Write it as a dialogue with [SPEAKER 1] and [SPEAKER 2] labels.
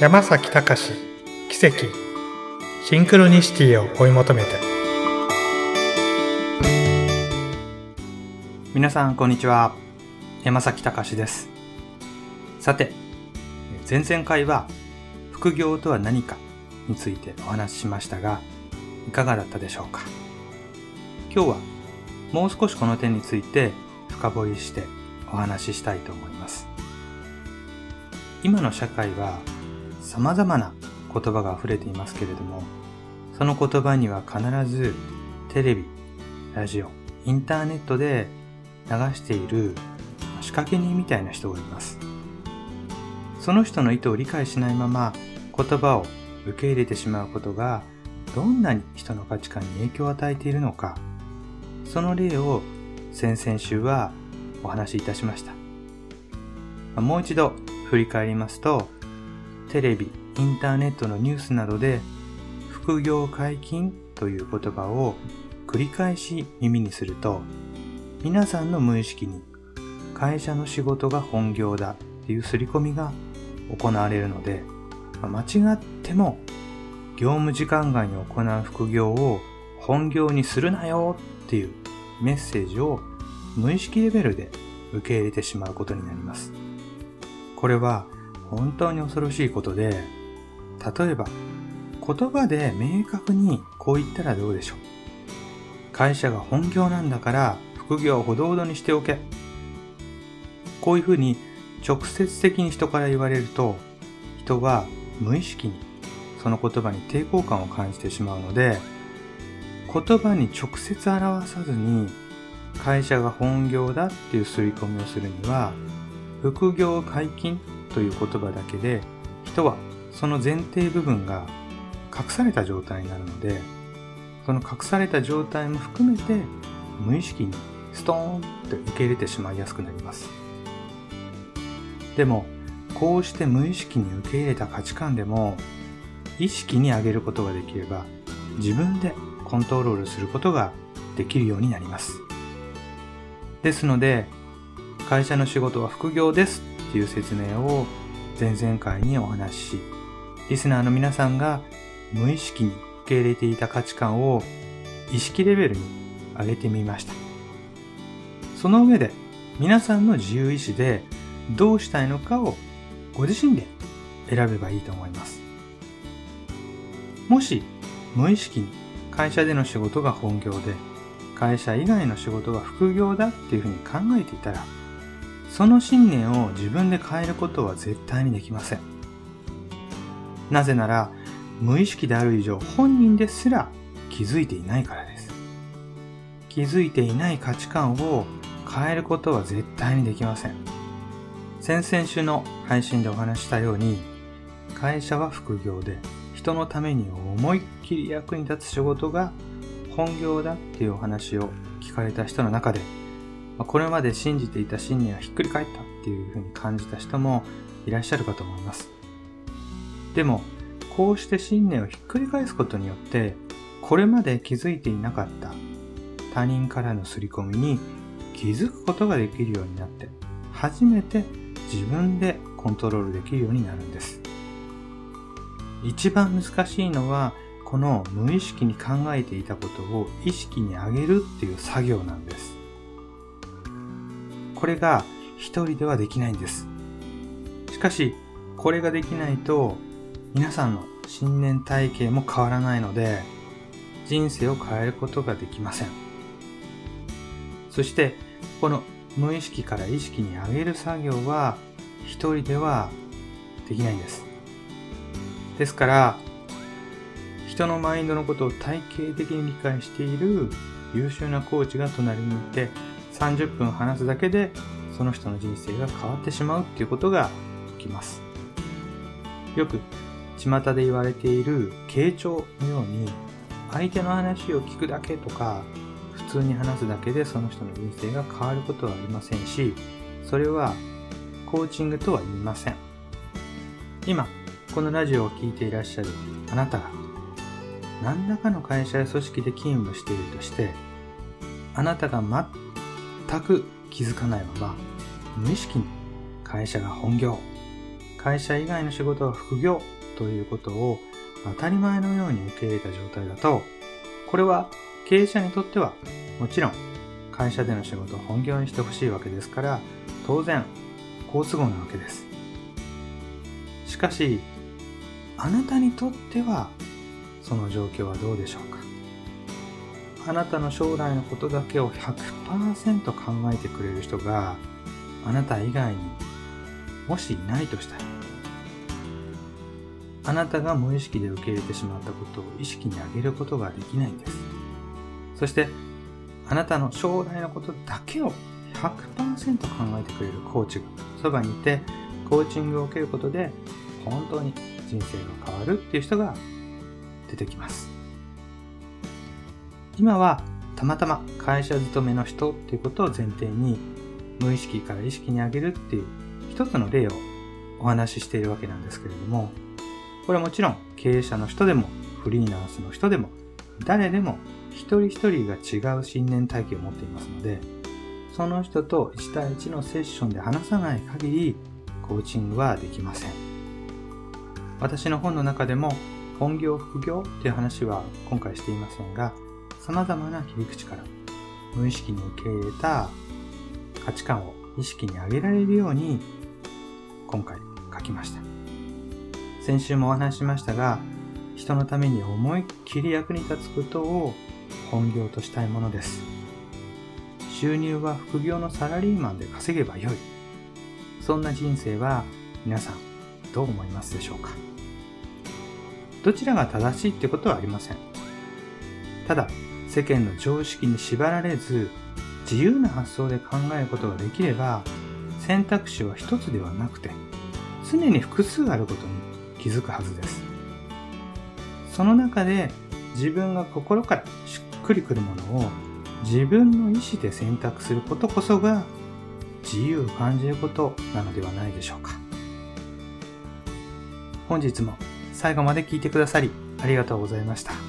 [SPEAKER 1] 山崎隆奇跡シンクロニシティを追い求めて。
[SPEAKER 2] 皆さんこんにちは。山崎隆です。さて前々回は副業とは何かについてお話ししましたがいかがだったでしょうか。今日はもう少しこの点について深掘りしてお話ししたいと思います。今の社会は様々な言葉が溢れていますけれどもその言葉には必ずテレビ、ラジオ、インターネットで流している仕掛け人みたいな人がいますその人の意図を理解しないまま言葉を受け入れてしまうことがどんなに人の価値観に影響を与えているのかその例を先々週はお話しいたしました。もう一度振り返りますと、テレビ、インターネットのニュースなどで副業解禁という言葉を繰り返し耳にすると、皆さんの無意識に会社の仕事が本業だっていう刷り込みが行われるので、間違っても業務時間外に行う副業を本業にするなよっていうメッセージを無意識レベルで受け入れてしまうことになります。これは本当に恐ろしいことで、例えば言葉で明確にこう言ったらどうでしょう。会社が本業なんだから副業をほどほどにしておけ。こういうふうに直接的に人から言われると、人は無意識にその言葉に抵抗感を感じてしまうので、言葉に直接表さずに会社が本業だっていう刷り込みをするには副業解禁という言葉だけで人はその前提部分が隠された状態になるのでその隠された状態も含めて無意識にストーンって受け入れてしまいやすくなります。でもこうして無意識に受け入れた価値観でも意識に上げることができれば自分でコントロールすることができるようになります。ですので会社の仕事は副業ですっていう説明を前々回にお話しし。リスナーの皆さんが無意識に受け入れていた価値観を意識レベルに上げてみました。その上で皆さんの自由意志でどうしたいのかをご自身で選べばいいと思います。もし無意識に会社での仕事が本業で会社以外の仕事が副業だっていうふうに考えていたらその信念を自分で変えることは絶対にできません。なぜなら無意識である以上本人ですら気づいていないからです。気づいていない価値観を変えることは絶対にできません。先々週の配信でお話したように会社は副業で人のために思いっきり役に立つ仕事が本業だっていうお話を聞かれた人の中で、これまで信じていた信念はひっくり返ったっていうふうに感じた人もいらっしゃるかと思います。でも、こうして信念をひっくり返すことによって、これまで気づいていなかった他人からの刷り込みに気づくことができるようになって、初めて自分でコントロールできるようになるんです。一番難しいのはこの無意識に考えていたことを意識に上げるっていう作業なんですこれが一人ではできないんです。しかしこれができないと皆さんの信念体系も変わらないので人生を変えることができません。そしてこの無意識から意識に上げる作業は一人ではできないんです。ですから、人のマインドのことを体系的に理解している優秀なコーチが隣にいて、30分話すだけでその人の人生が変わってしまうっていうことが起きます。よく巷で言われている傾聴のように相手の話を聞くだけとか普通に話すだけでその人の人生が変わることはありませんしそれはコーチングとは言いません今このラジオを聴いていらっしゃるあなたが何らかの会社や組織で勤務しているとしてあなたが全く気づかないまま無意識に会社が本業会社以外の仕事は副業ということを当たり前のように受け入れた状態だと、これは経営者にとってはもちろん会社での仕事を本業にしてほしいわけですから、当然好都合なわけです。しかし、あなたにとってはその状況はどうでしょうか？あなたの将来のことだけを100%考えてくれる人があなた以外にもしいないとしたらあなたが無意識で受け入れてしまったことを意識に上げることができないんです。そしてあなたの将来のことだけを100%考えてくれるコーチがそばにいてコーチングを受けることで本当に人生が変わるっていう人が出てきます。今はたまたま会社勤めの人っていうことを前提に無意識から意識に上げるっていう一つの例をお話ししているわけなんですけれどもこれはもちろん経営者の人でもフリーランスの人でも誰でも一人一人が違う信念体系を持っていますのでその人と1対1のセッションで話さない限りコーチングはできません。私の本の中でも本業副業という話は今回していませんが様々な切り口から無意識に受け入れた価値観を意識に上げられるように今回書きました。先週もお話ししましたが人のために思いっきり役に立つことを本業としたいものです。収入は副業のサラリーマンで稼げばよい。そんな人生は皆さんどう思いますでしょうか？どちらが正しいってことはありません。ただ世間の常識に縛られず自由な発想で考えることができれば選択肢は一つではなくて常に複数あることに気づくはずですその中で自分が心からしっくりくるものを自分の意思で選択することこそが自由を感じることなのではないでしょうか本日も最後まで聞いてくださりありがとうございました。